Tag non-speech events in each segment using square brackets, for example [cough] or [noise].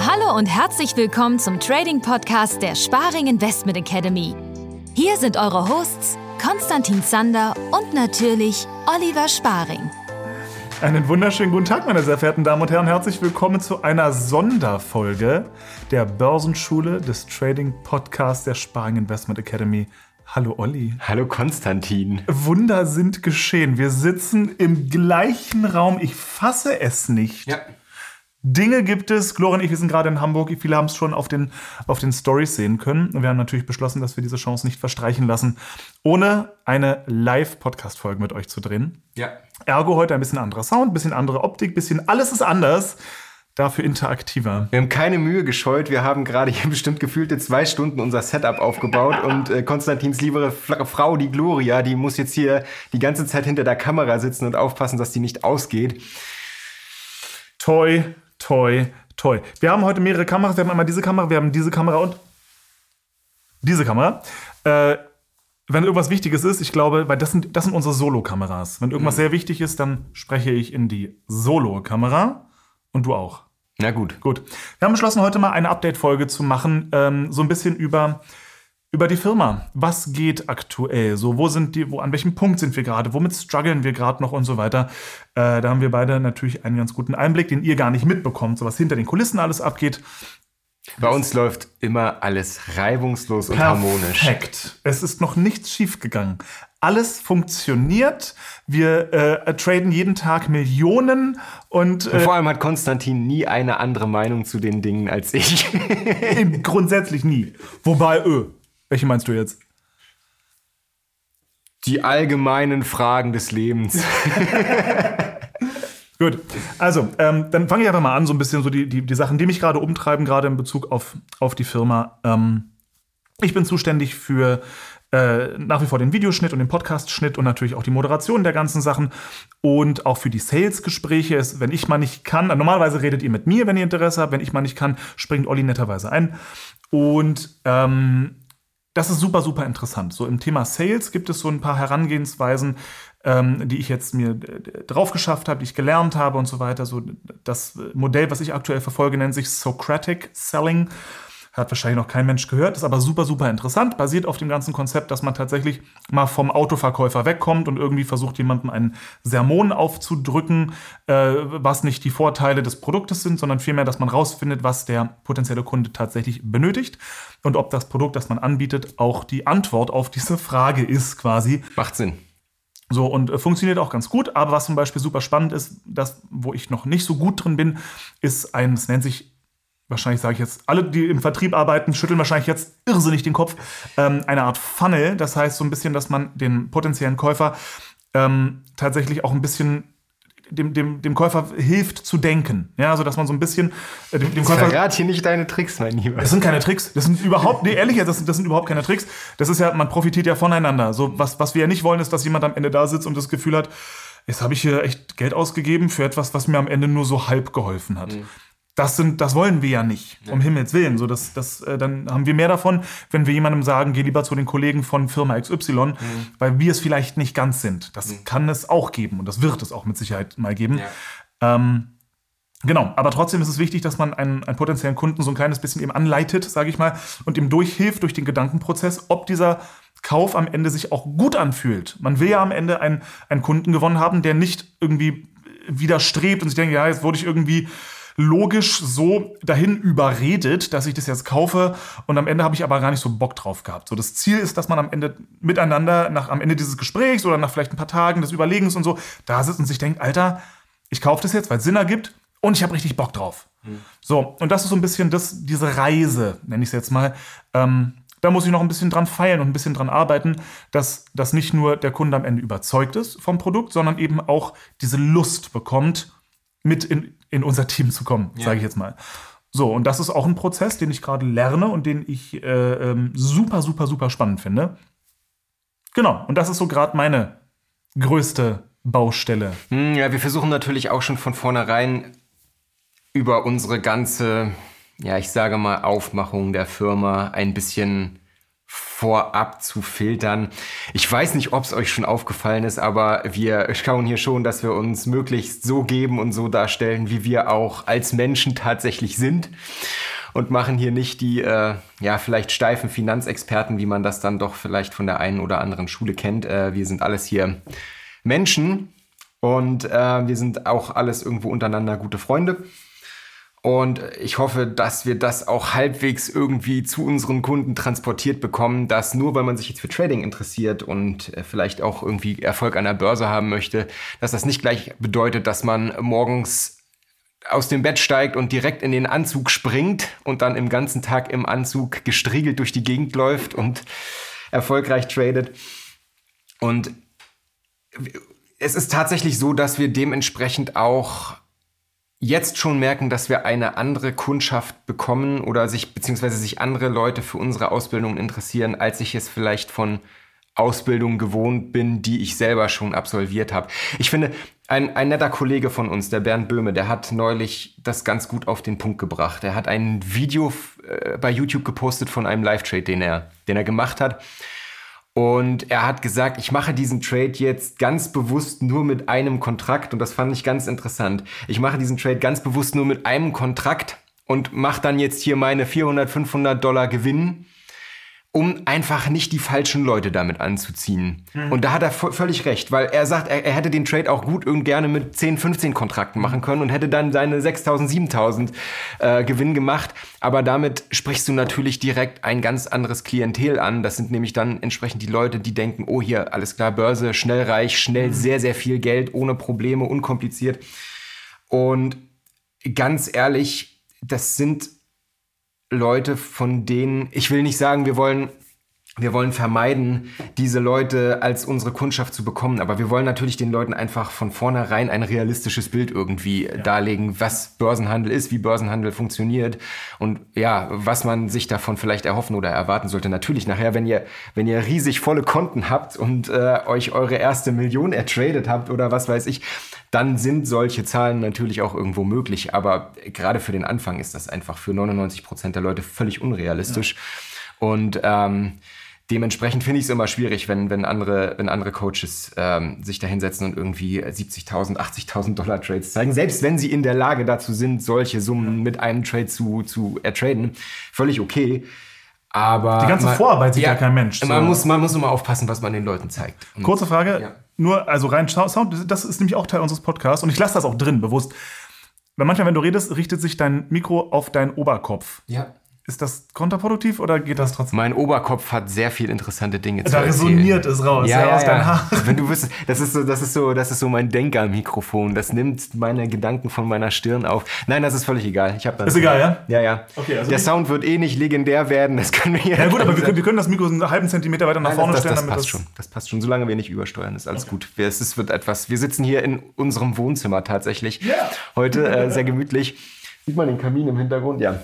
Hallo und herzlich willkommen zum Trading Podcast der Sparing Investment Academy. Hier sind eure Hosts Konstantin Zander und natürlich Oliver Sparing. Einen wunderschönen guten Tag, meine sehr verehrten Damen und Herren. Herzlich willkommen zu einer Sonderfolge der Börsenschule des Trading Podcasts der Sparing Investment Academy. Hallo Olli. Hallo Konstantin. Wunder sind geschehen. Wir sitzen im gleichen Raum. Ich fasse es nicht. Ja. Dinge gibt es. Gloria und ich, wir sind gerade in Hamburg. Viele haben es schon auf den, auf den Stories sehen können. Und wir haben natürlich beschlossen, dass wir diese Chance nicht verstreichen lassen, ohne eine Live-Podcast-Folge mit euch zu drehen. Ja. Ergo heute ein bisschen anderer Sound, ein bisschen andere Optik, bisschen alles ist anders. Dafür interaktiver. Wir haben keine Mühe gescheut. Wir haben gerade hier [laughs] bestimmt gefühlte zwei Stunden unser Setup aufgebaut und äh, Konstantins liebe Frau, die Gloria, die muss jetzt hier die ganze Zeit hinter der Kamera sitzen und aufpassen, dass die nicht ausgeht. Toi, toi, toi. Wir haben heute mehrere Kameras. Wir haben einmal diese Kamera, wir haben diese Kamera und diese Kamera. Äh, wenn irgendwas Wichtiges ist, ich glaube, weil das sind, das sind unsere Solo-Kameras. Wenn irgendwas mhm. sehr wichtig ist, dann spreche ich in die Solo-Kamera und du auch. Na gut. Gut. Wir haben beschlossen, heute mal eine Update-Folge zu machen, ähm, so ein bisschen über, über die Firma. Was geht aktuell? So, wo sind die, wo, an welchem Punkt sind wir gerade? Womit strugglen wir gerade noch und so weiter? Äh, da haben wir beide natürlich einen ganz guten Einblick, den ihr gar nicht mitbekommt, so was hinter den Kulissen alles abgeht. Bei uns läuft immer alles reibungslos und Perfekt. harmonisch. Perfekt. Es ist noch nichts schiefgegangen. Alles funktioniert. Wir äh, traden jeden Tag Millionen und, äh, und, vor allem hat Konstantin nie eine andere Meinung zu den Dingen als ich. [laughs] grundsätzlich nie. Wobei, öh, welche meinst du jetzt? Die allgemeinen Fragen des Lebens. [laughs] Gut, also ähm, dann fange ich einfach mal an, so ein bisschen so die, die, die Sachen, die mich gerade umtreiben, gerade in Bezug auf, auf die Firma. Ähm, ich bin zuständig für äh, nach wie vor den Videoschnitt und den Podcast-Schnitt und natürlich auch die Moderation der ganzen Sachen und auch für die Sales-Gespräche. Wenn ich mal nicht kann, normalerweise redet ihr mit mir, wenn ihr Interesse habt. Wenn ich mal nicht kann, springt Olli netterweise ein. Und ähm, das ist super, super interessant. So im Thema Sales gibt es so ein paar Herangehensweisen, ähm, die ich jetzt mir äh, drauf geschafft habe, die ich gelernt habe und so weiter. So das Modell, was ich aktuell verfolge, nennt sich Socratic Selling. Hat wahrscheinlich noch kein Mensch gehört, ist aber super, super interessant. Basiert auf dem ganzen Konzept, dass man tatsächlich mal vom Autoverkäufer wegkommt und irgendwie versucht, jemandem einen Sermon aufzudrücken, äh, was nicht die Vorteile des Produktes sind, sondern vielmehr, dass man rausfindet, was der potenzielle Kunde tatsächlich benötigt und ob das Produkt, das man anbietet, auch die Antwort auf diese Frage ist, quasi. Macht Sinn. So, und äh, funktioniert auch ganz gut. Aber was zum Beispiel super spannend ist, das, wo ich noch nicht so gut drin bin, ist ein, es nennt sich, wahrscheinlich sage ich jetzt, alle, die im Vertrieb arbeiten, schütteln wahrscheinlich jetzt irrsinnig den Kopf, ähm, eine Art Funnel. Das heißt so ein bisschen, dass man den potenziellen Käufer ähm, tatsächlich auch ein bisschen dem, dem, dem Käufer hilft zu denken. Ja, also dass man so ein bisschen äh, dem, dem Käufer. Verrat hier nicht deine Tricks, mein Lieber. Das sind keine Tricks. Das sind überhaupt, nee, ehrlich, das sind, das sind überhaupt keine Tricks. Das ist ja, man profitiert ja voneinander. So, was, was wir ja nicht wollen, ist, dass jemand am Ende da sitzt und das Gefühl hat, jetzt habe ich hier echt Geld ausgegeben für etwas, was mir am Ende nur so halb geholfen hat. Mhm. Das, sind, das wollen wir ja nicht, um ja. Himmels Willen. So, das, das, äh, dann haben wir mehr davon, wenn wir jemandem sagen, geh lieber zu den Kollegen von Firma XY, mhm. weil wir es vielleicht nicht ganz sind. Das mhm. kann es auch geben und das wird es auch mit Sicherheit mal geben. Ja. Ähm, Genau, aber trotzdem ist es wichtig, dass man einen, einen potenziellen Kunden so ein kleines bisschen eben anleitet, sage ich mal, und ihm durchhilft durch den Gedankenprozess, ob dieser Kauf am Ende sich auch gut anfühlt. Man will ja am Ende einen, einen Kunden gewonnen haben, der nicht irgendwie widerstrebt und sich denkt, ja, jetzt wurde ich irgendwie logisch so dahin überredet, dass ich das jetzt kaufe und am Ende habe ich aber gar nicht so Bock drauf gehabt. So das Ziel ist, dass man am Ende miteinander nach am Ende dieses Gesprächs oder nach vielleicht ein paar Tagen des Überlegens und so da sitzt und sich denkt, Alter, ich kaufe das jetzt, weil es Sinn ergibt und ich habe richtig Bock drauf. Mhm. So und das ist so ein bisschen das diese Reise, nenne ich es jetzt mal. Ähm, da muss ich noch ein bisschen dran feilen und ein bisschen dran arbeiten, dass, dass nicht nur der Kunde am Ende überzeugt ist vom Produkt, sondern eben auch diese Lust bekommt, mit in, in unser Team zu kommen, ja. sage ich jetzt mal. So, und das ist auch ein Prozess, den ich gerade lerne und den ich äh, ähm, super, super, super spannend finde. Genau, und das ist so gerade meine größte Baustelle. Hm, ja, wir versuchen natürlich auch schon von vornherein über unsere ganze, ja, ich sage mal, Aufmachung der Firma ein bisschen vorab zu filtern. Ich weiß nicht, ob es euch schon aufgefallen ist, aber wir schauen hier schon, dass wir uns möglichst so geben und so darstellen, wie wir auch als Menschen tatsächlich sind und machen hier nicht die, äh, ja, vielleicht steifen Finanzexperten, wie man das dann doch vielleicht von der einen oder anderen Schule kennt. Äh, wir sind alles hier Menschen und äh, wir sind auch alles irgendwo untereinander gute Freunde. Und ich hoffe, dass wir das auch halbwegs irgendwie zu unseren Kunden transportiert bekommen, dass nur weil man sich jetzt für Trading interessiert und äh, vielleicht auch irgendwie Erfolg an der Börse haben möchte, dass das nicht gleich bedeutet, dass man morgens aus dem Bett steigt und direkt in den Anzug springt und dann im ganzen Tag im Anzug gestriegelt durch die Gegend läuft und erfolgreich tradet. Und es ist tatsächlich so, dass wir dementsprechend auch jetzt schon merken, dass wir eine andere Kundschaft bekommen oder sich beziehungsweise sich andere Leute für unsere Ausbildung interessieren, als ich es vielleicht von Ausbildung gewohnt bin, die ich selber schon absolviert habe. Ich finde, ein, ein netter Kollege von uns, der Bernd Böhme, der hat neulich das ganz gut auf den Punkt gebracht. Er hat ein Video äh, bei YouTube gepostet von einem Live-Trade, den er, den er gemacht hat. Und er hat gesagt, ich mache diesen Trade jetzt ganz bewusst nur mit einem Kontrakt. Und das fand ich ganz interessant. Ich mache diesen Trade ganz bewusst nur mit einem Kontrakt und mache dann jetzt hier meine 400, 500 Dollar Gewinn um einfach nicht die falschen Leute damit anzuziehen. Mhm. Und da hat er völlig recht, weil er sagt, er, er, hätte den Trade auch gut und gerne mit 10, 15 Kontrakten machen können und hätte dann seine 6000, 7000 äh, Gewinn gemacht. Aber damit sprichst du natürlich direkt ein ganz anderes Klientel an. Das sind nämlich dann entsprechend die Leute, die denken, oh hier, alles klar, Börse, schnell reich, schnell mhm. sehr, sehr viel Geld, ohne Probleme, unkompliziert. Und ganz ehrlich, das sind Leute, von denen, ich will nicht sagen, wir wollen wir wollen vermeiden, diese Leute als unsere Kundschaft zu bekommen. Aber wir wollen natürlich den Leuten einfach von vornherein ein realistisches Bild irgendwie ja. darlegen, was Börsenhandel ist, wie Börsenhandel funktioniert und ja, was man sich davon vielleicht erhoffen oder erwarten sollte. Natürlich nachher, wenn ihr, wenn ihr riesig volle Konten habt und äh, euch eure erste Million ertradet habt oder was weiß ich, dann sind solche Zahlen natürlich auch irgendwo möglich. Aber gerade für den Anfang ist das einfach für 99 Prozent der Leute völlig unrealistisch. Ja. Und ähm, dementsprechend finde ich es immer schwierig, wenn, wenn, andere, wenn andere Coaches ähm, sich da hinsetzen und irgendwie 70.000, 80.000 Dollar Trades zeigen. Selbst wenn sie in der Lage dazu sind, solche Summen mit einem Trade zu, zu ertraden, völlig okay. Aber die ganze man, Vorarbeit sieht ja, ja, kein Mensch. So. Man, muss, man muss immer aufpassen, was man den Leuten zeigt. Und Kurze Frage, ja. nur, also rein Sound, das ist nämlich auch Teil unseres Podcasts und ich lasse das auch drin, bewusst. Weil manchmal, wenn du redest, richtet sich dein Mikro auf deinen Oberkopf. Ja. Ist das kontraproduktiv oder geht das trotzdem? Mein Oberkopf hat sehr viel interessante Dinge da zu erzählen. Da resoniert es raus, ja, ja, aus deinem Haar. [laughs] Wenn du wüsstest, das ist so, das ist so, das ist so mein Denkermikrofon. Das nimmt meine Gedanken von meiner Stirn auf. Nein, das ist völlig egal. Ich das ist egal, ja? Ja, ja. Okay, also Der Sound wird eh nicht legendär werden. Das können wir Ja gut, aber wir können, wir können, das Mikro einen halben Zentimeter weiter nach Nein, vorne das, stellen. Das, das passt schon. Das passt schon. Solange wir nicht übersteuern, ist alles okay. gut. Es ist, wird etwas. Wir sitzen hier in unserem Wohnzimmer tatsächlich. Yeah. Heute äh, sehr gemütlich. Sieht man den Kamin im Hintergrund? Ja.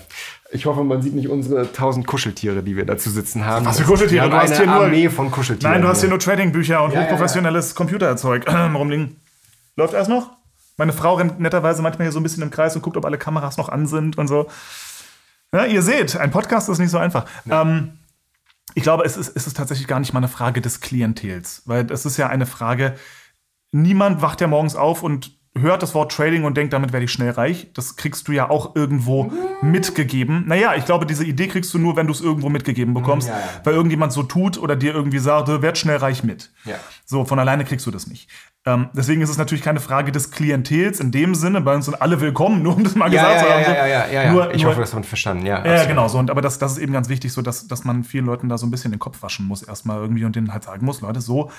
Ich hoffe, man sieht nicht unsere tausend Kuscheltiere, die wir dazu sitzen haben. Was für Kuscheltiere? Wir du hast hier nur Armee von Kuscheltieren. Nein, du hast hier nur Trading-Bücher und ja, hochprofessionelles ja, ja. Computerzeug [clears throat] rumliegen. Läuft erst noch? Meine Frau rennt netterweise manchmal hier so ein bisschen im Kreis und guckt, ob alle Kameras noch an sind und so. Ja, ihr seht, ein Podcast ist nicht so einfach. Ähm, ich glaube, es ist, es ist tatsächlich gar nicht mal eine Frage des Klientels, weil es ist ja eine Frage, niemand wacht ja morgens auf und hört das Wort Trading und denkt, damit werde ich schnell reich. Das kriegst du ja auch irgendwo mhm. mitgegeben. Naja, ich glaube, diese Idee kriegst du nur, wenn du es irgendwo mitgegeben bekommst, ja, ja. weil irgendjemand so tut oder dir irgendwie sagt, werd schnell reich mit. Ja. So, von alleine kriegst du das nicht. Ähm, deswegen ist es natürlich keine Frage des Klientels in dem Sinne, bei uns sind alle willkommen, nur um das mal gesagt zu haben. Ja, ja, ja, ja, Nur, ich nur, hoffe, das man verstanden, ja. Ja, genau so. Und, aber das, das ist eben ganz wichtig, so dass, dass man vielen Leuten da so ein bisschen den Kopf waschen muss, erstmal irgendwie und denen halt sagen muss, Leute, so,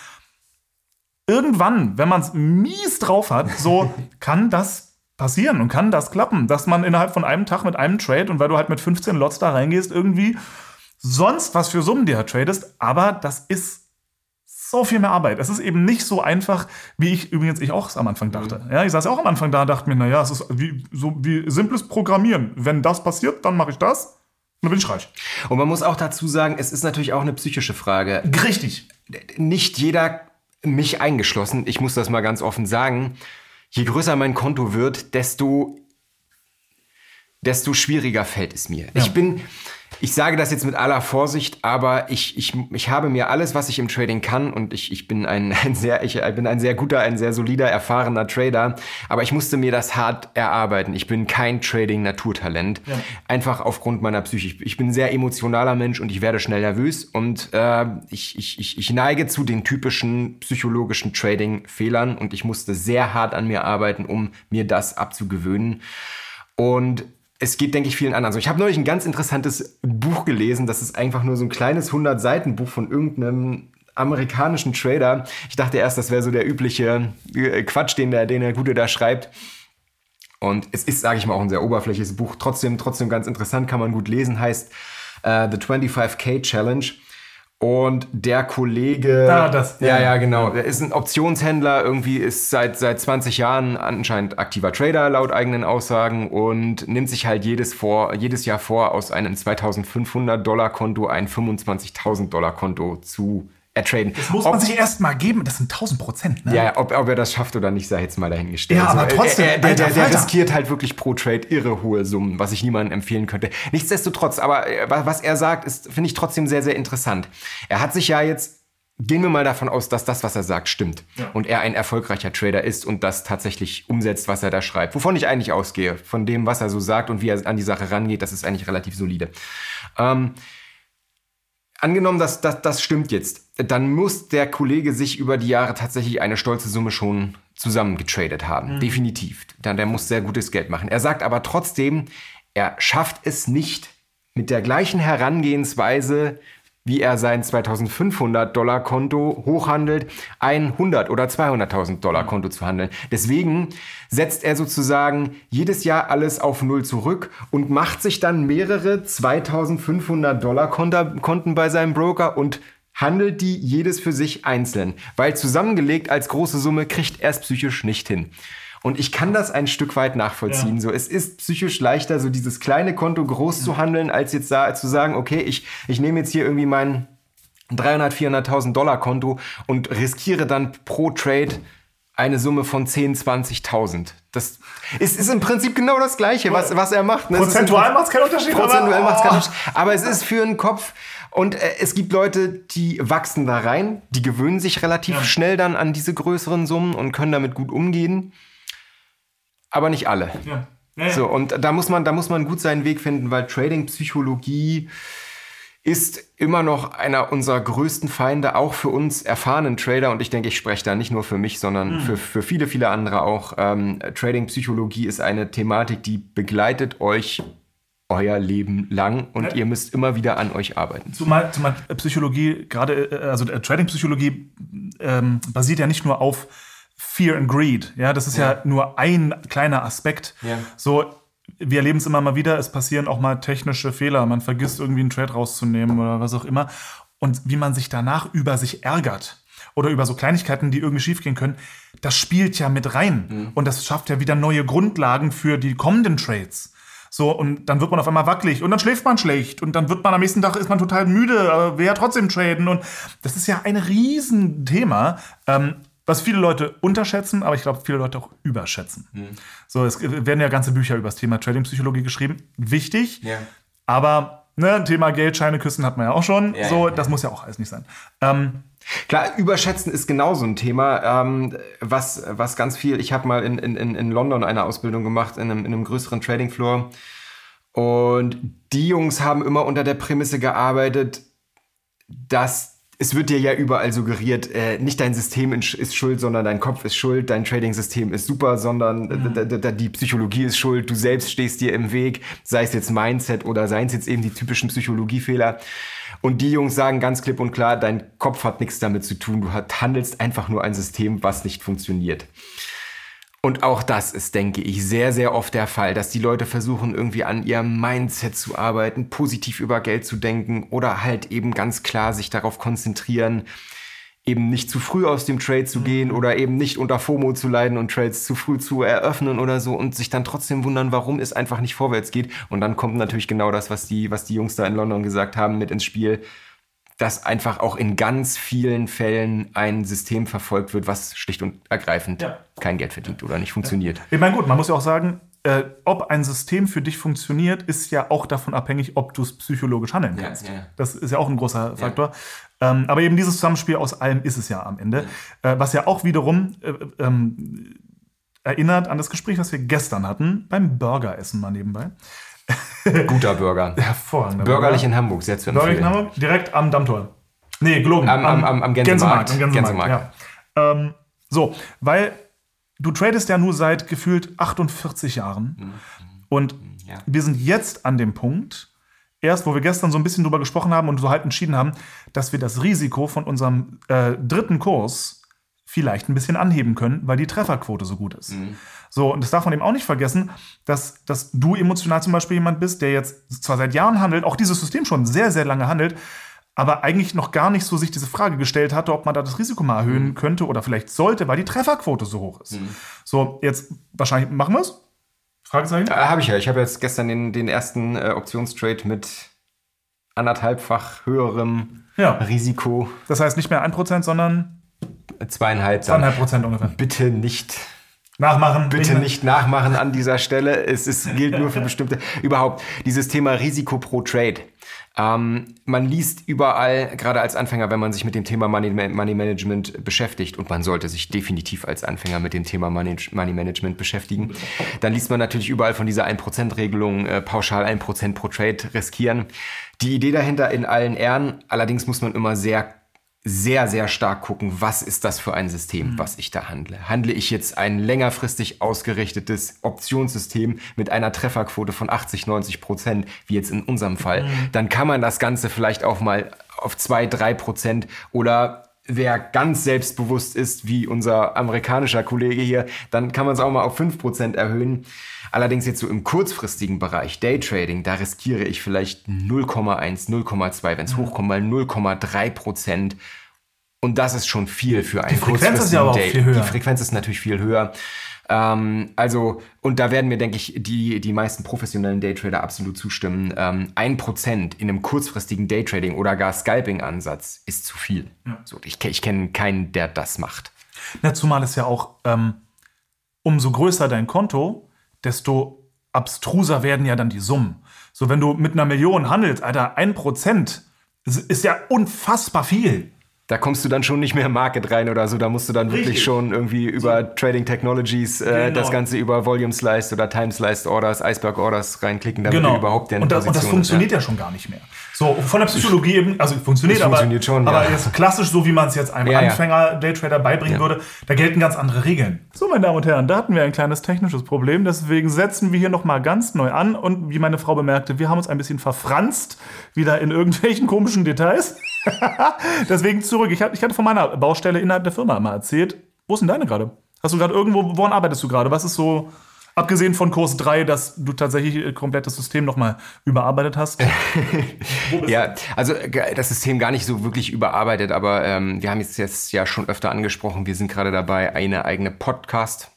irgendwann, wenn man es mies drauf hat, so [laughs] kann das passieren und kann das klappen, dass man innerhalb von einem Tag mit einem Trade und weil du halt mit 15 Lots da reingehst, irgendwie sonst was für Summen dir tradest, aber das ist so viel mehr Arbeit. Es ist eben nicht so einfach, wie ich übrigens ich auch am Anfang dachte. Mhm. Ja, ich saß auch am Anfang da und dachte mir, naja, es ist wie, so wie simples Programmieren. Wenn das passiert, dann mache ich das. Und dann bin ich reich. Und man muss auch dazu sagen, es ist natürlich auch eine psychische Frage. Richtig. Nicht jeder mich eingeschlossen, ich muss das mal ganz offen sagen, je größer mein Konto wird, desto, desto schwieriger fällt es mir. Ja. Ich bin, Ich sage das jetzt mit aller Vorsicht, aber ich, ich, ich habe mir alles, was ich im Trading kann, und ich, ich bin ein, [laughs] ein sehr, ich bin ein sehr guter, ein sehr solider, erfahrener Trader, aber ich musste mir das hart erarbeiten. Ich bin kein Trading-Naturtalent. Ja. Einfach aufgrund meiner Psyche. Ich bin ein sehr emotionaler Mensch und ich werde schnell nervös und äh, ich, ich, ich, ich neige zu den typischen psychologischen Trading-Fehlern und ich musste sehr hart an mir arbeiten, um mir das abzugewöhnen. Und es geht, denke ich, vielen anderen so. Ich habe neulich ein ganz interessantes Buch gelesen. Das ist einfach nur so ein kleines 100-Seiten-Buch von irgendeinem amerikanischen Trader. Ich dachte erst, das wäre so der übliche äh, Quatsch, den der, den der Gute da schreibt. Und es ist, sage ich mal, auch ein sehr oberflächliches Buch. Trotzdem, trotzdem ganz interessant, kann man gut lesen. Heißt uh, The 25K Challenge. Und der Kollege. Ah, das. Ja, ja, ja, genau. Er ist ein Optionshändler, irgendwie ist seit, seit 20 Jahren anscheinend aktiver Trader, laut eigenen Aussagen, und nimmt sich halt jedes, vor, jedes Jahr vor, aus einem 2500 Dollar Konto ein 25.000 Dollar Konto zu ertraden. Das muss ob, man sich erst mal geben. Das sind 1000 Prozent. Ne? Ja, ob, ob er das schafft oder nicht, sei jetzt mal dahingestellt. Ja, aber also, trotzdem. Er, der, der, der, riskiert halt wirklich pro Trade irre hohe Summen, was ich niemandem empfehlen könnte. Nichtsdestotrotz, aber äh, was er sagt, ist, finde ich trotzdem sehr, sehr interessant. Er hat sich ja jetzt Gehen wir mal davon aus, dass das, was er sagt, stimmt. Ja. Und er ein erfolgreicher Trader ist und das tatsächlich umsetzt, was er da schreibt. Wovon ich eigentlich ausgehe. Von dem, was er so sagt und wie er an die Sache rangeht, das ist eigentlich relativ solide. Ähm, Angenommen, dass das, das stimmt jetzt, dann muss der Kollege sich über die Jahre tatsächlich eine stolze Summe schon zusammengetradet haben. Mhm. Definitiv. Dann der muss sehr gutes Geld machen. Er sagt aber trotzdem, er schafft es nicht mit der gleichen Herangehensweise wie er sein 2500 Dollar Konto hochhandelt, ein 100 oder 200.000 Dollar Konto zu handeln. Deswegen setzt er sozusagen jedes Jahr alles auf Null zurück und macht sich dann mehrere 2500 Dollar Konten bei seinem Broker und handelt die jedes für sich einzeln, weil zusammengelegt als große Summe kriegt er es psychisch nicht hin. Und ich kann das ein Stück weit nachvollziehen. Ja. So, es ist psychisch leichter, so dieses kleine Konto groß zu handeln, als jetzt da zu sagen, okay, ich, ich nehme jetzt hier irgendwie mein 300, 400.000 Dollar Konto und riskiere dann pro Trade eine Summe von 10, 20.000. Das ist, ist im Prinzip genau das Gleiche, was, was er macht. Ne? Prozentual macht es keinen Unterschied. Prozentual macht es keinen Unterschied. Aber es ist für den Kopf. Und äh, es gibt Leute, die wachsen da rein, die gewöhnen sich relativ ja. schnell dann an diese größeren Summen und können damit gut umgehen aber nicht alle. Ja. Ja, ja. So, und da muss man, da muss man gut seinen Weg finden, weil Trading-Psychologie ist immer noch einer unserer größten Feinde, auch für uns erfahrenen Trader. Und ich denke, ich spreche da nicht nur für mich, sondern mhm. für, für viele, viele andere auch. Ähm, Trading-Psychologie ist eine Thematik, die begleitet euch euer Leben lang und ja. ihr müsst immer wieder an euch arbeiten. Zumal, zumal Psychologie, gerade, äh, also Trading-Psychologie ähm, basiert ja nicht nur auf Fear and Greed. Ja, das ist ja, ja nur ein kleiner Aspekt. Ja. So, wir erleben es immer mal wieder, es passieren auch mal technische Fehler. Man vergisst irgendwie einen Trade rauszunehmen oder was auch immer. Und wie man sich danach über sich ärgert oder über so Kleinigkeiten, die irgendwie schiefgehen können, das spielt ja mit rein. Mhm. Und das schafft ja wieder neue Grundlagen für die kommenden Trades. So, und dann wird man auf einmal wackelig und dann schläft man schlecht und dann wird man am nächsten Tag ist man total müde, aber will ja trotzdem traden. Und das ist ja ein Riesenthema. Ähm, was viele Leute unterschätzen, aber ich glaube, viele Leute auch überschätzen. Mhm. So, es werden ja ganze Bücher über das Thema Trading-Psychologie geschrieben. Wichtig, ja. aber ne, Thema Geldscheine küssen hat man ja auch schon. Ja, so, ja, das muss ja auch alles nicht sein. Ähm, Klar, überschätzen ist genauso ein Thema, ähm, was, was ganz viel, ich habe mal in, in, in London eine Ausbildung gemacht, in einem, in einem größeren Trading Floor. Und die Jungs haben immer unter der Prämisse gearbeitet, dass es wird dir ja überall suggeriert, äh, nicht dein System ist schuld, sondern dein Kopf ist schuld, dein Trading-System ist super, sondern mhm. die Psychologie ist schuld, du selbst stehst dir im Weg, sei es jetzt Mindset oder seien es jetzt eben die typischen Psychologiefehler. Und die Jungs sagen ganz klipp und klar, dein Kopf hat nichts damit zu tun, du handelst einfach nur ein System, was nicht funktioniert. Und auch das ist, denke ich, sehr, sehr oft der Fall, dass die Leute versuchen, irgendwie an ihrem Mindset zu arbeiten, positiv über Geld zu denken oder halt eben ganz klar sich darauf konzentrieren, eben nicht zu früh aus dem Trade zu gehen mhm. oder eben nicht unter FOMO zu leiden und Trades zu früh zu eröffnen oder so und sich dann trotzdem wundern, warum es einfach nicht vorwärts geht. Und dann kommt natürlich genau das, was die, was die Jungs da in London gesagt haben, mit ins Spiel dass einfach auch in ganz vielen Fällen ein System verfolgt wird, was schlicht und ergreifend ja. kein Geld verdient oder nicht funktioniert. Ja. Ich meine, gut, man muss ja auch sagen, äh, ob ein System für dich funktioniert, ist ja auch davon abhängig, ob du es psychologisch handeln kannst. ja. Das ist ja auch ein großer Faktor. Ähm, aber eben dieses Zusammenspiel aus allem ist es ja am Ende. Äh, was ja auch wiederum äh, ähm, erinnert an das Gespräch, was wir gestern hatten, beim Burgeressen mal nebenbei. Guter Burger. Hervorragender Bürgerlich in Hamburg, sehr zu Bürgerlich in empfehlen. Hamburg, direkt am Dammtor. Nee, gelogen. Am- am- am- am Gänsemarkt. Gänsemarkt. am Gänsemarkt. Ja. Ähm, so, weil du tradest ja nur seit gefühlt 48 Jahren. Und Mhm. ja. wir sind jetzt an dem Punkt, erst wo wir gestern so ein bisschen drüber gesprochen haben und so halt entschieden haben, dass wir das Risiko von unserem äh, dritten Kurs vielleicht ein bisschen anheben können, weil die Trefferquote so gut ist. So, und das darf man eben auch nicht vergessen, dass, dass du emotional zum Beispiel jemand bist, der jetzt zwar seit Jahren handelt, auch dieses System schon sehr, sehr lange handelt, aber eigentlich noch gar nicht so sich diese Frage gestellt hatte, ob man da das Risiko mal erhöhen könnte oder vielleicht sollte, weil die Trefferquote so hoch ist. So, jetzt wahrscheinlich machen wir es? Fragezeichen? Äh, Habe ich ja. Ich habe jetzt gestern den, den ersten äh, Optionstrade mit anderthalbfach höherem Ja. Risiko. Das heißt nicht mehr 1%, sondern Zweieinhalb. dann. 2,5% ungefähr. Bitte nicht Nachmachen. Bitte nicht nachmachen an dieser Stelle. Es, es gilt nur für bestimmte. Überhaupt dieses Thema Risiko pro Trade. Ähm, man liest überall, gerade als Anfänger, wenn man sich mit dem Thema Money, Money Management beschäftigt, und man sollte sich definitiv als Anfänger mit dem Thema Money, Money Management beschäftigen, dann liest man natürlich überall von dieser 1%-Regelung, äh, pauschal 1% pro Trade riskieren. Die Idee dahinter in allen Ehren, allerdings muss man immer sehr sehr, sehr stark gucken, was ist das für ein System, was ich da handle. Handle ich jetzt ein längerfristig ausgerichtetes Optionssystem mit einer Trefferquote von 80, 90 Prozent, wie jetzt in unserem Fall, dann kann man das Ganze vielleicht auch mal auf 2, 3 Prozent oder wer ganz selbstbewusst ist, wie unser amerikanischer Kollege hier, dann kann man es auch mal auf 5 Prozent erhöhen. Allerdings jetzt so im kurzfristigen Bereich, Daytrading, da riskiere ich vielleicht 0,1, 0,2, wenn es hochkommt, mal 0,3 Prozent. Und das ist schon viel für einen Frequenz ist ja auch Day. viel höher. Die Frequenz ist natürlich viel höher. Ähm, also, und da werden mir, denke ich, die, die meisten professionellen Daytrader absolut zustimmen. Ähm, ein Prozent in einem kurzfristigen Daytrading oder gar Scalping-Ansatz ist zu viel. So, ich ich kenne keinen, der das macht. Na, zumal es ja auch, ähm, umso größer dein Konto, desto abstruser werden ja dann die Summen. So, wenn du mit einer Million handelst, Alter, ein Prozent ist ja unfassbar viel. Da kommst du dann schon nicht mehr im Market rein oder so. Da musst du dann wirklich Richtig. schon irgendwie über Trading Technologies äh, Genau. das Ganze über Volume Sliced oder Time Sliced Orders, Iceberg Orders reinklicken, damit du überhaupt Genau. und, das, und das funktioniert ja. schon gar nicht mehr. So, von der Psychologie eben, also funktioniert, Es funktioniert aber, schon, aber ja. jetzt klassisch, so wie man es jetzt einem Ja, ja. Anfänger-Daytrader beibringen würde, da gelten ganz andere Regeln. So, meine Damen und Herren, da hatten wir ein kleines technisches Problem, deswegen setzen wir hier nochmal ganz neu an und wie meine Frau bemerkte, wir haben uns ein bisschen verfranst, wieder in irgendwelchen komischen Details. [laughs] deswegen zurück. Ich, hab- ich hatte von meiner Baustelle innerhalb der Firma mal erzählt. Wo ist denn deine gerade? Hast du gerade irgendwo, woran arbeitest du gerade? Was ist so, abgesehen von Kurs 3, dass du tatsächlich äh, komplett das System nochmal überarbeitet hast? [laughs] Ja, also äh, das System gar nicht so wirklich überarbeitet, aber ähm, wir haben jetzt, jetzt ja schon öfter angesprochen, wir sind gerade dabei, eine eigene Podcast,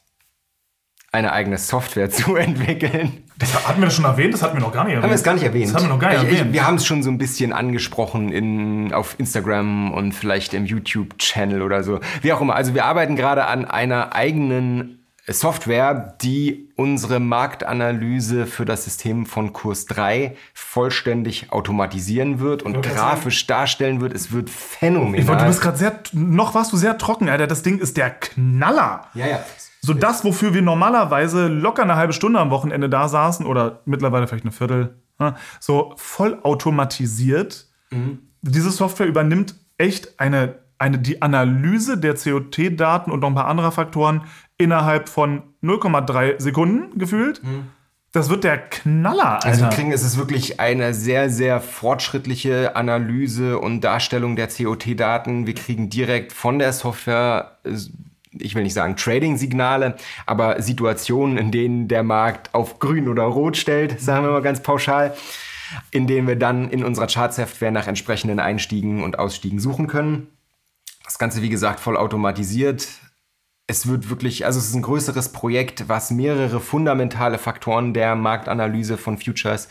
eine eigene Software [laughs] zu entwickeln. Das hatten wir das schon erwähnt? Das hatten wir noch gar nicht erwähnt. Haben wir es gar nicht erwähnt? Das haben wir noch gar nicht ich, ich, erwähnt. wir haben es schon so ein bisschen angesprochen in, auf Instagram und vielleicht im YouTube-Channel oder so. Wie auch immer. Also wir arbeiten gerade an einer eigenen Software, die unsere Marktanalyse für das System von Kurs 3 vollständig automatisieren wird und wollte grafisch darstellen wird. Es wird Ich wollte- phänomenal. du bist gerade sehr, noch warst du sehr trocken, Alter. Das Ding ist der Knaller. ja, ja. So das, wofür wir normalerweise locker eine halbe Stunde am Wochenende da saßen oder mittlerweile vielleicht eine Viertel, ne, so voll automatisiert. Diese Software übernimmt echt eine, eine, die Analyse der COT-Daten und noch ein paar anderer Faktoren innerhalb von 0,3 Sekunden gefühlt. Das wird der Knaller, Alter. Also wir kriegen, es ist wirklich eine sehr, sehr fortschrittliche Analyse und Darstellung der COT-Daten. Wir kriegen direkt von der Software, äh, ich will nicht sagen Trading-Signale, aber Situationen, in denen der Markt auf grün oder rot stellt, sagen wir mal ganz pauschal, in denen wir dann in unserer Chart-Software nach entsprechenden Einstiegen und Ausstiegen suchen können. Das Ganze, wie gesagt, voll automatisiert. Es wird wirklich, also es ist ein größeres Projekt, was mehrere fundamentale Faktoren der Marktanalyse von Futures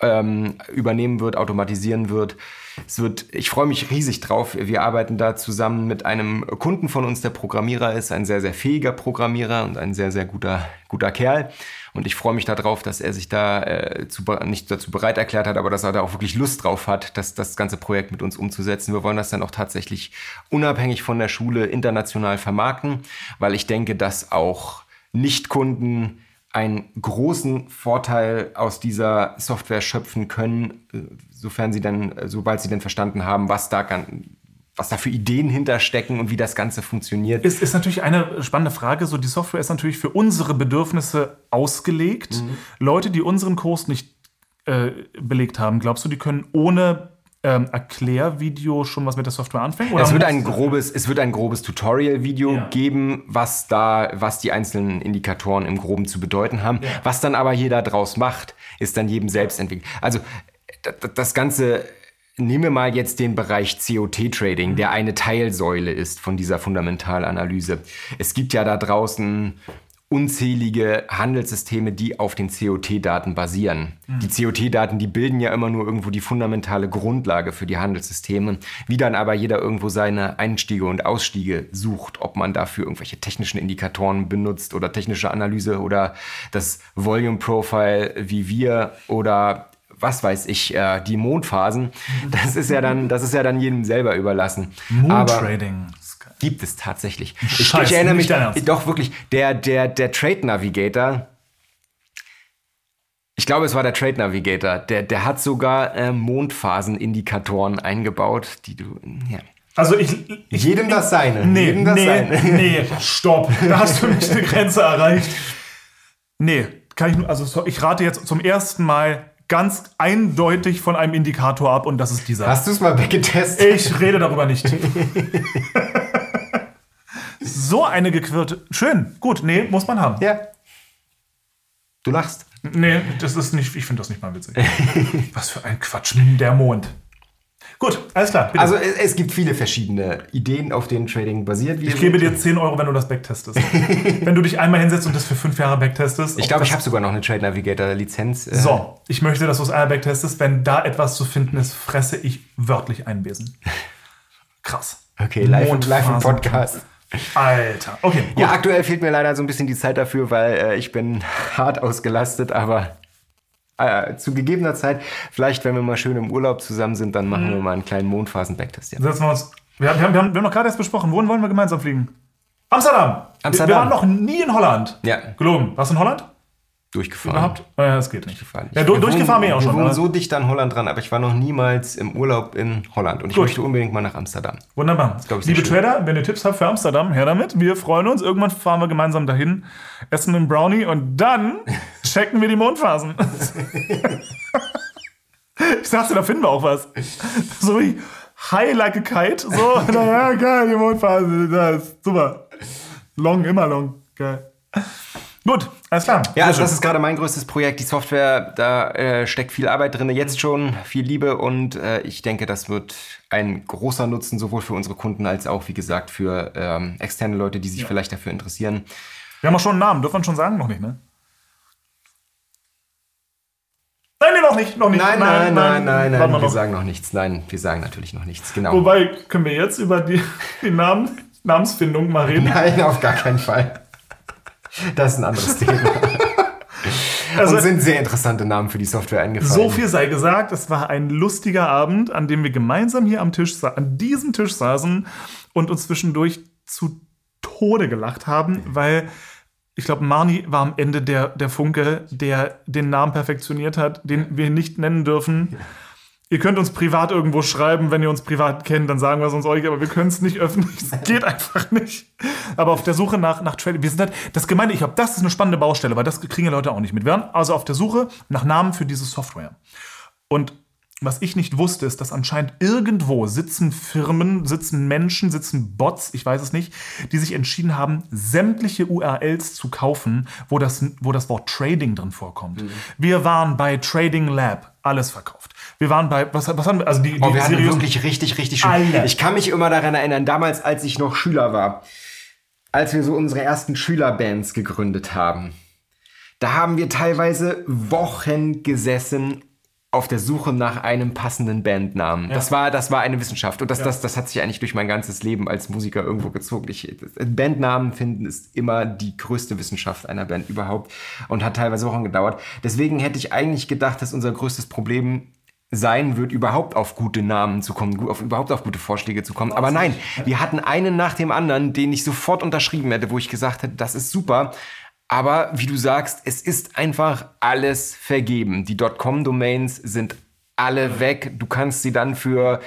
ähm, übernehmen wird, automatisieren wird. Es wird, ich freue mich riesig drauf. Wir arbeiten da zusammen mit einem Kunden von uns, der Programmierer ist, ein sehr, sehr fähiger Programmierer und ein sehr, sehr guter, guter Kerl. Und ich freue mich darauf, dass er sich da äh, zu, nicht dazu bereit erklärt hat, aber dass er da auch wirklich Lust drauf hat, das, das ganze Projekt mit uns umzusetzen. Wir wollen das dann auch tatsächlich unabhängig von der Schule international vermarkten, weil ich denke, dass auch Nichtkunden einen großen Vorteil aus dieser Software schöpfen können, äh, sofern sie dann, äh, sobald sie denn verstanden haben, was da was da für Ideen hinterstecken und wie das Ganze funktioniert. Ist, ist natürlich eine spannende Frage. So, die Software ist natürlich für unsere Bedürfnisse ausgelegt. Mhm. Leute, die unseren Kurs nicht äh, belegt haben, glaubst du, die können ohne ähm, Erklärvideo schon was mit der Software anfangen? Oder es, wird ein grobes, es wird ein grobes Tutorial-Video ja. geben, was da, was die einzelnen Indikatoren im Groben zu bedeuten haben. Ja. Was dann aber jeder draus macht, ist dann jedem selbst entwickelt. Also das Ganze Nehmen wir mal jetzt den Bereich COT-Trading, der eine Teilsäule ist von dieser Fundamentalanalyse. Es gibt ja da draußen unzählige Handelssysteme, die auf den COT-Daten basieren. Mhm. Die COT-Daten, die bilden ja immer nur irgendwo die fundamentale Grundlage für die Handelssysteme, wie dann aber jeder irgendwo seine Einstiege und Ausstiege sucht, ob man dafür irgendwelche technischen Indikatoren benutzt oder technische Analyse oder das Volume Profile wie wir oder was weiß ich, äh, die Mondphasen, das ist ja dann, das ist ja dann jedem selber überlassen. Moon-Trading. Gibt es tatsächlich. Ich, ich erinnere mich doch wirklich, der, der, der Trade Navigator, ich glaube, es war der Trade Navigator, der, der hat sogar äh, Mondphasenindikatoren eingebaut, die du, ja. Also ich, ich jedem das seine. Nee, jedem das nee, seine. nee, stopp. Da hast du nicht eine Grenze erreicht. Nee, kann ich nur, also ich rate jetzt zum ersten Mal ganz eindeutig von einem Indikator ab und das ist dieser. Hast du es mal weggetestet? Ich rede darüber nicht. [laughs] so eine gequirlte. Schön, gut, nee, muss man haben. Ja. Du lachst. Nee, das ist nicht, ich finde das nicht mal witzig. [laughs] Was für ein Quatsch, der Mond. Gut, alles klar. Bitte. Also es, gibt viele verschiedene Ideen, auf denen Trading basiert. ich gebe dir 10 Euro, wenn du das backtestest. [laughs] wenn du dich einmal hinsetzt und das für fünf Jahre backtestest. Ich glaube, ich habe sogar noch eine Trade Navigator Lizenz. Äh. So, ich möchte, dass du es einmal backtestest. Wenn da etwas zu finden ist, fresse ich wörtlich ein Besen. [laughs] Krass. Okay, live, live im Podcast. Alter, okay. Gut. Ja, aktuell fehlt mir leider so ein bisschen die Zeit dafür, weil äh, ich bin [laughs] hart ausgelastet, aber äh, zu gegebener Zeit, vielleicht wenn wir mal schön im Urlaub zusammen sind, dann machen mhm. wir mal einen kleinen Mondphasen-Backtest. Ja. Setzen wir uns. Wir haben, wir, haben, wir haben noch gerade erst besprochen, wohin wollen wir gemeinsam fliegen? Amsterdam! Amsterdam. Wir, wir waren noch nie in Holland. Ja. Gelogen. Warst du in Holland? Durchgefahren. Überhaupt? Ja, das geht nicht. Durchgefahren. Ja, du, durchgefahren bin ich auch schon. Wir wohnen so dicht an Holland dran, aber ich war noch niemals im Urlaub in Holland und ich Gut. möchte unbedingt mal nach Amsterdam. Wunderbar. Liebe Trader, wenn ihr Tipps habt für Amsterdam, her damit. Wir freuen uns. Irgendwann fahren wir gemeinsam dahin, essen einen Brownie und dann [laughs] checken wir die Mondphasen. [laughs] ich dachte, da finden wir auch was. So wie high like a kite. So, [laughs] naja, geil, die Mondphase. Das ist super. Long, immer long. Geil. Gut, alles klar. Ja, also das ist gerade mein größtes Projekt. Die Software, da äh, steckt viel Arbeit drin, jetzt schon, viel Liebe und äh, ich denke, das wird ein großer Nutzen sowohl für unsere Kunden als auch, wie gesagt, für ähm, externe Leute, die sich ja. vielleicht dafür interessieren. Wir haben auch schon einen Namen, dürfen wir schon sagen? Noch nicht, ne? Nein, nee, noch nicht, noch nicht. Nein, nein, nein, nein, nein, nein. wir noch. sagen noch nichts. Nein, wir sagen natürlich noch nichts, genau. Wobei, können wir jetzt über die, die Namen, Namensfindung mal reden? Nein, auf gar keinen Fall. [laughs] Das ist ein anderes [laughs] Thema. Also, und sind sehr interessante Namen für die Software eingefallen. So viel sei gesagt, es war ein lustiger Abend, an dem wir gemeinsam hier am Tisch, an diesem Tisch saßen und uns zwischendurch zu Tode gelacht haben, weil ich glaube, Marni war am Ende der, der Funke, der den Namen perfektioniert hat, den wir nicht nennen dürfen. Ja. Ihr könnt uns privat irgendwo schreiben, wenn ihr uns privat kennt, dann sagen wir es uns euch, aber wir können es nicht öffentlich. Es geht [laughs] einfach nicht. Aber auf der Suche nach, nach Trading, wir sind halt, das Gemeinde, ich glaube, das ist eine spannende Baustelle, weil das kriegen ja Leute auch nicht mit. Wir waren also auf der Suche nach Namen für diese Software. Und was ich nicht wusste, ist, dass anscheinend irgendwo sitzen Firmen, sitzen Menschen, sitzen Bots, ich weiß es nicht, die sich entschieden haben, sämtliche URLs zu kaufen, wo das, wo das Wort Trading drin vorkommt. Mhm. Wir waren bei Trading Lab, alles verkauft. Wir waren bei, was, was haben wir, also die, oh, wir hatten wirklich richtig, richtig schön. Alle. Ich kann mich immer daran erinnern, damals, als ich noch Schüler war, als wir so unsere ersten Schülerbands gegründet haben. Da haben wir teilweise Wochen gesessen auf der Suche nach einem passenden Bandnamen. Das, war, das war eine Wissenschaft. Und das, das, das hat sich eigentlich durch mein ganzes Leben als Musiker irgendwo gezogen. Ich, Bandnamen finden ist immer die größte Wissenschaft einer Band überhaupt und hat teilweise Wochen gedauert. Deswegen hätte ich eigentlich gedacht, dass unser größtes Problem sein wird, überhaupt auf gute Namen zu kommen, auf, überhaupt auf gute Vorschläge zu kommen. Aber nein, wir hatten einen nach dem anderen, den ich sofort unterschrieben hätte, wo ich gesagt hätte, das ist super. Aber wie du sagst, es ist einfach alles vergeben. Die .com-Domains sind alle weg. Du kannst sie dann für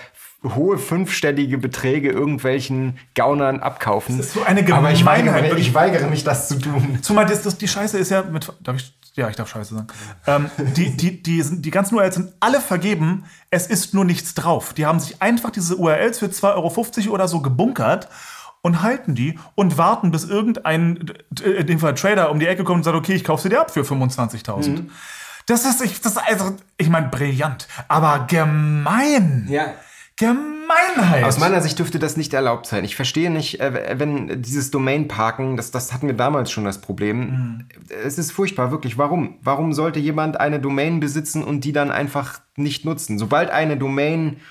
hohe fünfstellige Beträge irgendwelchen Gaunern abkaufen. Das ist so eine Aber ich Gemeinheit. weigere, ich weigere mich, das zu tun. Zumal das, das, die Scheiße ist ja mit. Darf ich, ja, ich darf Scheiße sagen. Ähm, die, die, die, sind, die ganzen URLs sind alle vergeben. Es ist nur nichts drauf. Die haben sich einfach diese URLs für 2,50 Euro oder so gebunkert und halten die und warten, bis irgendein äh, in dem Fall Trader um die Ecke kommt und sagt, okay, ich kaufe sie dir ab für 25.000. Das ist, ich, das ist also, ich meine, brillant, aber gemein. Ja. Gemeinheit. Aus meiner Sicht dürfte das nicht erlaubt sein. Ich verstehe nicht, äh, wenn dieses Domain-Parken, das, das hatten wir damals schon das Problem. Es ist furchtbar, wirklich. Warum? Warum sollte jemand eine Domain besitzen und die dann einfach nicht nutzen? Sobald eine Domain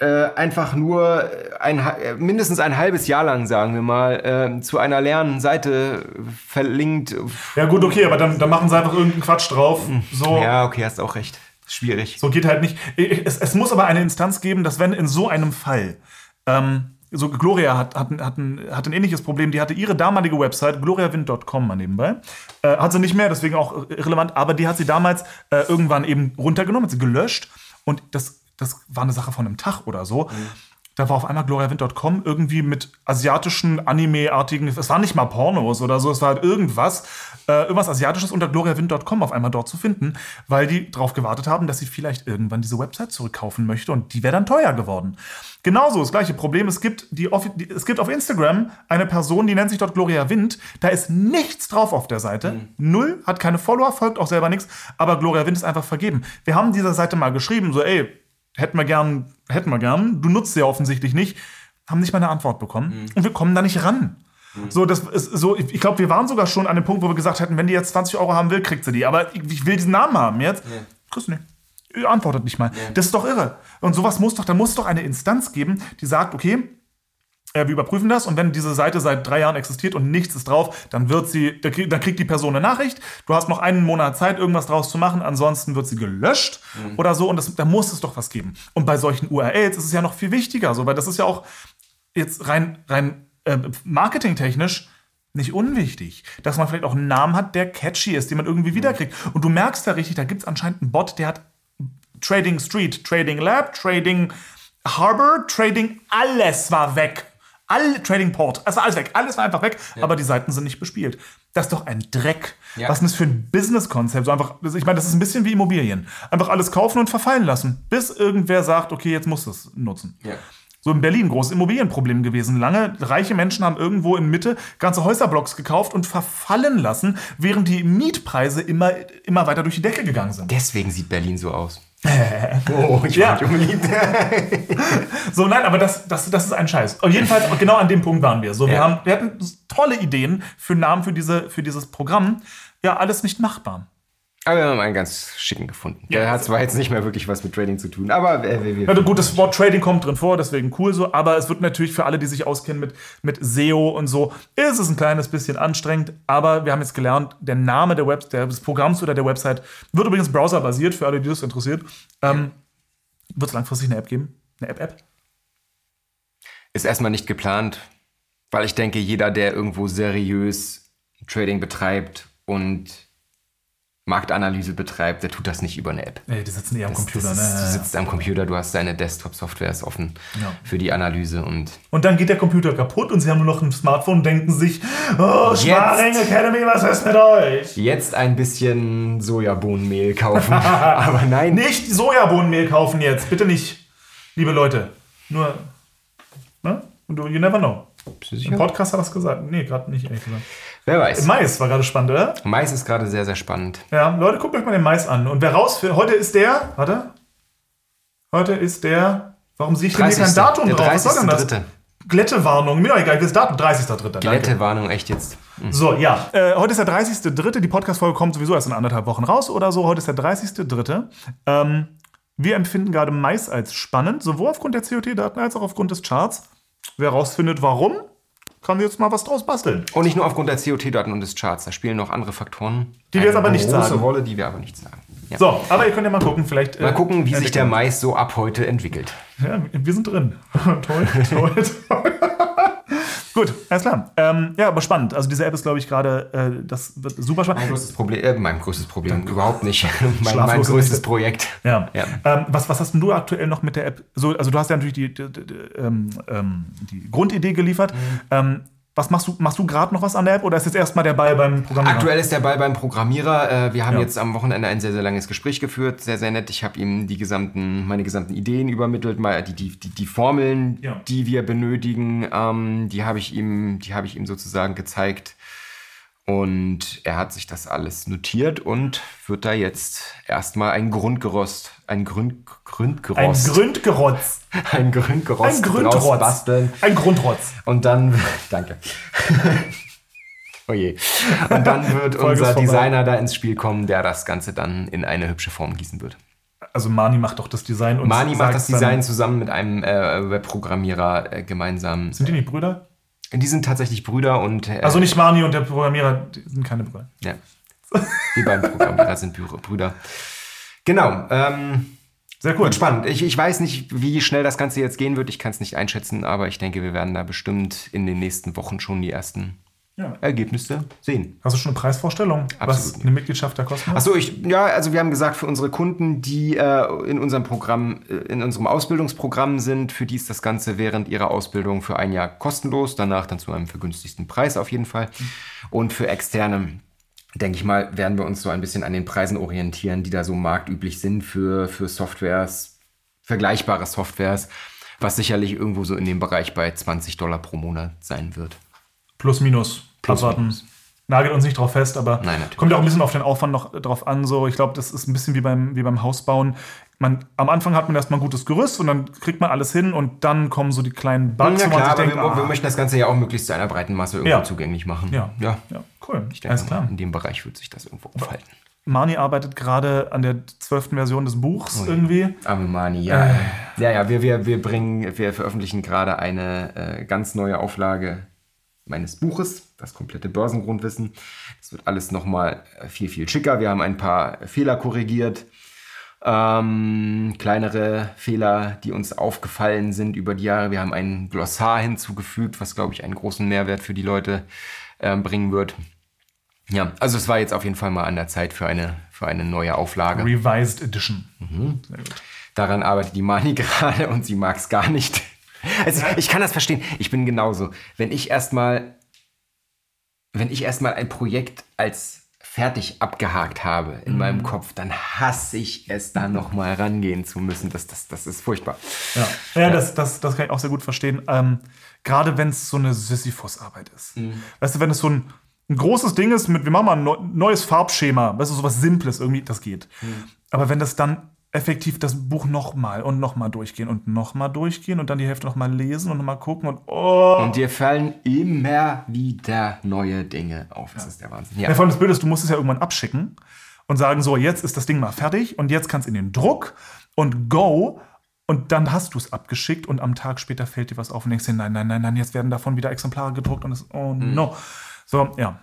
äh, einfach nur ein, äh, mindestens ein halbes Jahr lang, sagen wir mal, äh, zu einer leeren Seite verlinkt. ja gut, okay, aber dann, dann machen sie einfach irgendeinen Quatsch drauf. So, Ja, okay, hast auch recht. Schwierig. So geht halt nicht. Es, es muss aber eine Instanz geben, dass wenn in so einem Fall, ähm, so Gloria hat, hat, ein- hat, ein, hat ein ähnliches Problem, die hatte ihre damalige Website, gloriawind.com mal nebenbei, äh, hat sie nicht mehr, deswegen auch irrelevant, aber die hat sie damals äh, irgendwann eben runtergenommen, hat sie gelöscht und das, das war eine Sache von einem Tag oder so. Da war auf einmal gloriawind.com irgendwie mit asiatischen, Anime-artigen, es war nicht mal Pornos oder so, es war halt irgendwas, äh, irgendwas Asiatisches unter gloriawind.com auf einmal dort zu finden, weil die darauf gewartet haben, dass sie vielleicht irgendwann diese Website zurückkaufen möchte und die wäre dann teuer geworden. Genauso das gleiche Problem, es gibt, die, es gibt auf Instagram eine Person, die nennt sich dort Gloria Wind, da ist nichts drauf auf der Seite, null, hat keine Follower, folgt auch selber nichts, aber Gloria Wind ist einfach vergeben. Wir haben dieser Seite mal geschrieben, so ey, hätten wir gern, hätten wir gern, du nutzt sie ja offensichtlich nicht, haben nicht mal eine Antwort bekommen und wir kommen da nicht ran. So, das ist so, ich, glaube, wir waren sogar schon an dem Punkt, wo wir gesagt hätten, wenn die jetzt 20 Euro haben will, kriegt sie die. Aber ich, ich will diesen Namen haben jetzt. Kriegst du nicht. Ihr Antwortet nicht mal. Das ist doch irre. Und sowas muss doch, da muss doch eine Instanz geben, die sagt, okay, wir überprüfen das und wenn diese Seite seit drei Jahren existiert und nichts ist drauf, dann wird sie, da kriegt die Person eine Nachricht. Du hast noch einen Monat Zeit, irgendwas draus zu machen, ansonsten wird sie gelöscht oder so und das, da muss es doch was geben. Und bei solchen URLs ist es ja noch viel wichtiger, so, weil das ist ja auch jetzt rein, rein äh, marketingtechnisch nicht unwichtig, dass man vielleicht auch einen Namen hat, der catchy ist, den man irgendwie wiederkriegt. Und du merkst da richtig, da gibt es anscheinend einen Bot, der hat Trading Street, Trading Lab, Trading Harbor, Trading, alles war weg. All Trading Port, es war alles weg, alles war einfach weg, aber die Seiten sind nicht bespielt. Das ist doch ein Dreck. Ja. Was ist denn das für ein Business-Konzept? So einfach, ich meine, das ist ein bisschen wie Immobilien. Einfach alles kaufen und verfallen lassen, bis irgendwer sagt, okay, jetzt musst du es nutzen. Ja. So in Berlin großes Immobilienproblem gewesen. Lange reiche Menschen haben irgendwo in Mitte ganze Häuserblocks gekauft und verfallen lassen, während die Mietpreise immer, immer weiter durch die Decke gegangen sind. Deswegen sieht Berlin so aus. Oh, ich Ja. war nicht unbedingt. [laughs] So, nein, aber das, das, das ist ein Scheiß. Und jedenfalls, genau an dem Punkt waren wir. So, wir, Ja. haben, wir hatten tolle Ideen für Namen für, diese, für dieses Programm. Ja, alles nicht machbar. Aber wir haben einen ganz schicken gefunden. Der Ja. hat zwar jetzt nicht mehr wirklich was mit Trading zu tun, aber äh, wir, wir, Also gut, das Wort Trading kommt drin vor, deswegen cool so, aber es wird natürlich für alle, die sich auskennen mit, mit SEO und so, ist es ein kleines bisschen anstrengend, aber wir haben jetzt gelernt, der Name der Web des Programms oder der Website wird übrigens browserbasiert, für alle, die das interessiert. Ähm, wird es langfristig eine App geben? Eine App-App? ist erstmal nicht geplant, weil ich denke, jeder, der irgendwo seriös Trading betreibt und Marktanalyse betreibt, der tut das nicht über eine App. Nee, die sitzen eher am Das- Computer, das ist, ne? Du sitzt am Computer, du hast deine Desktop-Softwares offen Ja. für die Analyse und Und dann geht der Computer kaputt und sie haben nur noch ein Smartphone und denken sich, oh, Sparring Academy, was ist mit euch? jetzt ein bisschen Sojabohnenmehl kaufen. [laughs] Aber nein, Nicht Sojabohnenmehl kaufen jetzt, bitte nicht, liebe Leute. Nur, ne? Und du, you never know. Im? Podcast hat er es gesagt. Nee, gerade nicht, ehrlich gesagt. Wer weiß. Mais war gerade spannend, oder? Mais ist gerade sehr, sehr spannend. Ja, Leute, guckt euch mal den Mais an. Und wer rausfindet, heute ist der, warte, heute ist der, warum sehe ich denn hier kein 30. Datum der drauf? Was soll denn das? 30.3. Glättewarnung, mir doch egal, das Datum 30.3. danke. Glättewarnung, echt jetzt. So, ja. Äh, heute ist der 30.3. Die Podcast-Folge kommt sowieso erst in anderthalb Wochen raus oder so. Heute ist der 30.3. Ähm, wir empfinden gerade Mais als spannend, sowohl aufgrund der COT-Daten als auch aufgrund des Charts. Wer rausfindet, warum, kann jetzt mal was draus basteln. Und nicht nur aufgrund der COT-Daten und des Charts, da spielen noch andere Faktoren. Die wir jetzt aber nicht große sagen. Rolle, die wir aber nicht sagen. Ja. So, aber ihr könnt ja mal gucken, vielleicht. äh, Mal gucken, wie sich der. Mais so ab heute entwickelt. Ja, wir sind drin. [laughs] toll, toll, toll. [laughs] Gut, alles klar. Ähm, ja, aber spannend. Also diese App ist, glaube ich, gerade, äh, das wird super spannend. Mein größtes Problem, äh, mein größtes Problem, überhaupt nicht. [laughs] mein, mein größtes. Projekt. Ja. Ja. Ähm, was, was hast denn du aktuell noch mit der App? So, also du hast ja natürlich die, die, die, ähm, ähm, die Grundidee geliefert. Mhm. Was machst du? Machst du gerade noch was an der App oder ist jetzt erstmal der Ball beim Programmierer? Aktuell ist der Ball beim Programmierer. Äh, Wir haben Ja. jetzt am Wochenende ein sehr, sehr langes Gespräch geführt. Sehr, sehr nett. Ich habe ihm die gesamten, meine gesamten Ideen übermittelt, mal die, die, die, die Formeln, Ja. die wir benötigen, ähm, die habe ich ihm, die habe ich ihm sozusagen gezeigt. Und er hat sich das alles notiert und wird da jetzt erstmal ein Grundgerüst, ein Grund, Ein Grundgerost, Gründgerotz. [laughs] ein Grundgerost Ein Gründrotz. basteln. Ein Grundrotz. Und dann, danke. [laughs] oh je. Und dann wird unser. Designer da ins Spiel kommen, der das Ganze dann in eine hübsche Form gießen wird. Also Mani macht doch das Design und Mani macht das Design zusammen mit einem äh, Webprogrammierer äh, gemeinsam. Sind die nicht Brüder? Die sind tatsächlich Brüder und äh, Also nicht Mani und der Programmierer, die sind keine Brüder. ja. die beiden Programmierer sind Brü- Brüder. Genau. Ähm, Sehr cool. Spannend. Ich, ich weiß nicht, wie schnell das Ganze jetzt gehen wird. Ich kann es nicht einschätzen, aber ich denke, wir werden da bestimmt in den nächsten Wochen schon die ersten Ja. Ergebnisse sehen. Hast du schon eine Preisvorstellung, was Absolut eine Mitgliedschaft da kosten muss? Achso, ja, also wir haben gesagt, für unsere Kunden, die äh, in unserem Programm, äh, in unserem Ausbildungsprogramm sind, für die ist das Ganze während ihrer Ausbildung für ein Jahr kostenlos, danach dann zu einem vergünstigsten Preis auf jeden Fall. Und für Externe, denke ich mal, werden wir uns so ein bisschen an den Preisen orientieren, die da so marktüblich sind für, für Softwares, vergleichbare Softwares, was sicherlich irgendwo so in dem Bereich bei 20 Dollar pro Monat sein wird. Plus, minus. Plus, Abwarten. minus. Nagelt uns nicht drauf fest, aber Nein, kommt auch ein bisschen auf den Aufwand noch drauf an. So, ich glaube, das ist ein bisschen wie beim, wie beim Hausbauen. Man, am Anfang hat man erstmal ein gutes Gerüst und dann kriegt man alles hin und dann kommen so die kleinen Bugs, Ja wo man klar, sich aber denkt, wir, ah, wir möchten das Ganze ja auch möglichst zu einer breiten Masse irgendwo Ja. zugänglich machen. ja, ja. ja, cool. Ich denke, Alles klar. in dem Bereich wird sich das irgendwo aufhalten. Mani arbeitet gerade an der zwölften Version des Buchs irgendwie. Amemani, ja. Ja, ja, wir, wir, wir bringen, wir veröffentlichen gerade eine äh, ganz neue Auflage meines Buches, das komplette Börsengrundwissen. Das wird alles nochmal viel, viel schicker. Wir haben ein paar Fehler korrigiert. Ähm, kleinere Fehler, die uns aufgefallen sind über die Jahre. Wir haben ein Glossar hinzugefügt, was, glaube ich, einen großen Mehrwert für die Leute ähm, bringen wird. Ja, also es war jetzt auf jeden Fall mal an der Zeit für eine, für eine neue Auflage. Revised Edition. Mhm. Sehr gut. Daran arbeitet die Mani [laughs] gerade und sie mag es gar nicht. Also ich kann das verstehen. Ich bin genauso. Wenn ich erstmal, wenn ich erstmal ein Projekt als fertig abgehakt habe in Mhm. meinem Kopf, dann hasse ich es, da nochmal rangehen zu müssen. Das, das, das ist furchtbar. Ja, ja, Das, das, das kann ich auch sehr gut verstehen. Ähm, Gerade wenn es so eine Sisyphus-Arbeit ist. Mhm. Weißt du, wenn es so ein, ein großes Ding ist mit, wir machen mal ein neu- neues Farbschema, weißt du, sowas Simples irgendwie, das geht. Mhm. Aber wenn das dann effektiv das Buch nochmal und nochmal durchgehen und nochmal durchgehen und dann die Hälfte nochmal lesen und nochmal gucken und oh. Und dir fallen immer wieder neue Dinge auf. Das ist der Wahnsinn. Ja. Ja, vor allem das Blöde ist, du musst es ja irgendwann abschicken und sagen, so, jetzt ist das Ding mal fertig und jetzt kann es in den Druck und go. Und dann hast du es abgeschickt und am Tag später fällt dir was auf und denkst dir, nein, nein, nein, nein, jetzt werden davon wieder Exemplare gedruckt und es, oh no. So, ja.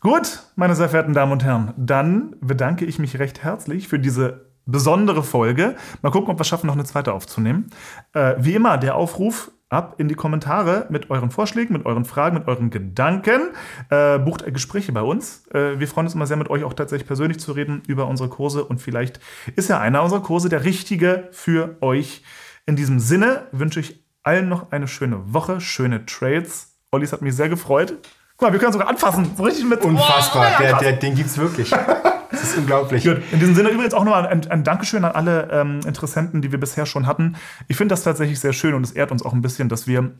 Gut, meine sehr verehrten Damen und Herren, dann bedanke ich mich recht herzlich für diese besondere Folge. Mal gucken, ob wir es schaffen, noch eine zweite aufzunehmen. Äh, wie immer, der Aufruf ab in die Kommentare mit euren Vorschlägen, mit euren Fragen, mit euren Gedanken. Äh, bucht Gespräche bei uns. Äh, wir freuen uns immer sehr, mit euch auch tatsächlich persönlich zu reden über unsere Kurse und vielleicht ist ja einer unserer Kurse der richtige für euch. In diesem Sinne wünsche ich allen noch eine schöne Woche, schöne Trades. Olli, es hat mich sehr gefreut. Guck mal, wir können sogar anfassen. So richtig mit. Unfassbar. Oh, ja, der, der, den gibt's wirklich. [laughs] Das ist unglaublich. Gut. In diesem Sinne übrigens auch nochmal ein, ein Dankeschön an alle ähm, Interessenten, die wir bisher schon hatten. Ich finde das tatsächlich sehr schön und es ehrt uns auch ein bisschen, dass wir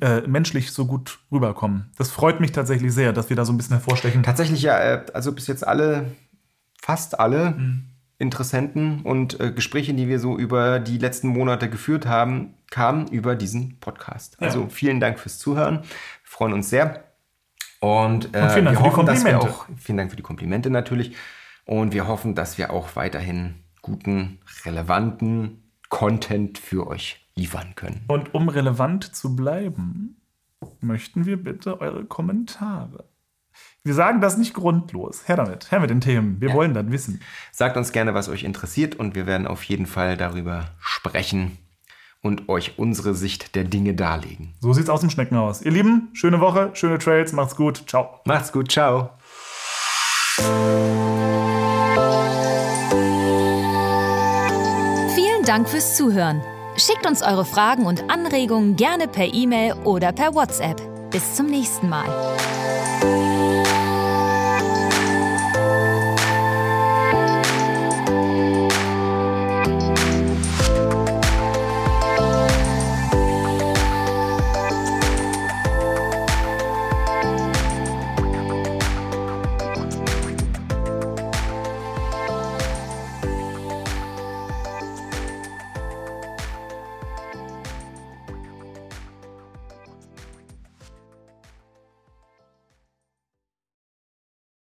äh, menschlich so gut rüberkommen. Das freut mich tatsächlich sehr, dass wir da so ein bisschen hervorstechen. Tatsächlich ja, äh, also bis jetzt alle, fast alle Interessenten und äh, Gespräche, die wir so über die letzten Monate geführt haben, kam über diesen Podcast. Also vielen Dank fürs Zuhören. Wir freuen uns sehr. Und, äh, Und vielen Dank wir für die hoffen, dass wir Komplimente. auch, vielen Dank für die Komplimente natürlich. Und wir hoffen, dass wir auch weiterhin guten, relevanten Content für euch liefern können. Und um relevant zu bleiben, möchten wir bitte eure Kommentare. Wir sagen das nicht grundlos. Her damit, her mit den Themen. Wir wollen das wissen. Sagt uns gerne, was euch interessiert und wir werden auf jeden Fall darüber sprechen und euch unsere Sicht der Dinge darlegen. So sieht's aus im Schneckenhaus. Ihr Lieben, schöne Woche, schöne Trails, macht's gut. Ciao. Macht's gut, ciao. Vielen Dank fürs Zuhören. Schickt uns eure Fragen und Anregungen gerne per E-Mail oder per WhatsApp. Bis zum nächsten Mal.